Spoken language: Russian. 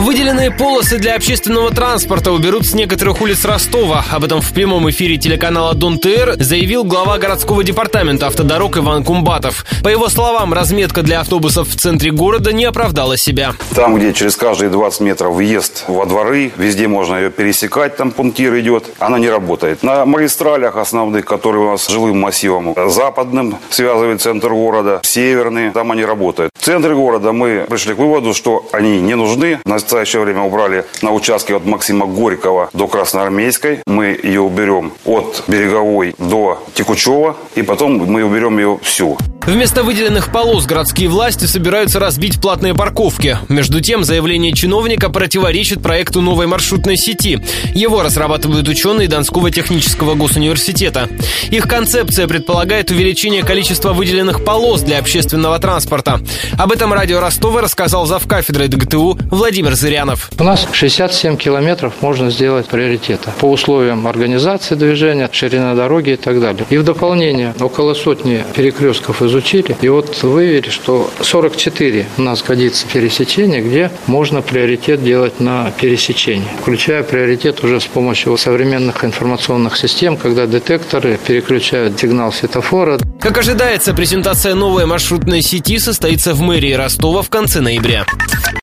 Выделенные полосы для общественного транспорта уберут с некоторых улиц Ростова. Об этом в прямом эфире телеканала Дон ТР заявил глава городского департамента автодорог Иван Кумбатов. По его словам, разметка для автобусов в центре города не оправдала себя. Там, где через каждые 20 метров въезд во дворы, везде можно ее пересекать, там пунктир идет, она не работает. На магистралях основных, которые у нас жилым массивом западным связывает центр города, северный, там они работают. В центре города мы пришли к выводу, что они не нужны. На настоящее время убрали на участке от Максима Горького до Красноармейской. Мы ее уберем от Береговой до Текучева. И потом мы уберем ее всю. Вместо выделенных полос городские власти собираются разбить платные парковки. Между тем, заявление чиновника противоречит проекту новой маршрутной сети. Его разрабатывают ученые Донского технического госуниверситета. Их концепция предполагает увеличение количества выделенных полос для общественного транспорта. Об этом радио Ростова рассказал завкафедрой ДГТУ Владимир Зырянов. У нас 67 километров можно сделать приоритета по условиям организации движения, ширина дороги и так далее. И в дополнение около сотни перекрестков изучения изучили. И вот выявили, что 44 у нас годится пересечение, где можно приоритет делать на пересечении. Включая приоритет уже с помощью современных информационных систем, когда детекторы переключают сигнал светофора. Как ожидается, презентация новой маршрутной сети состоится в мэрии Ростова в конце ноября.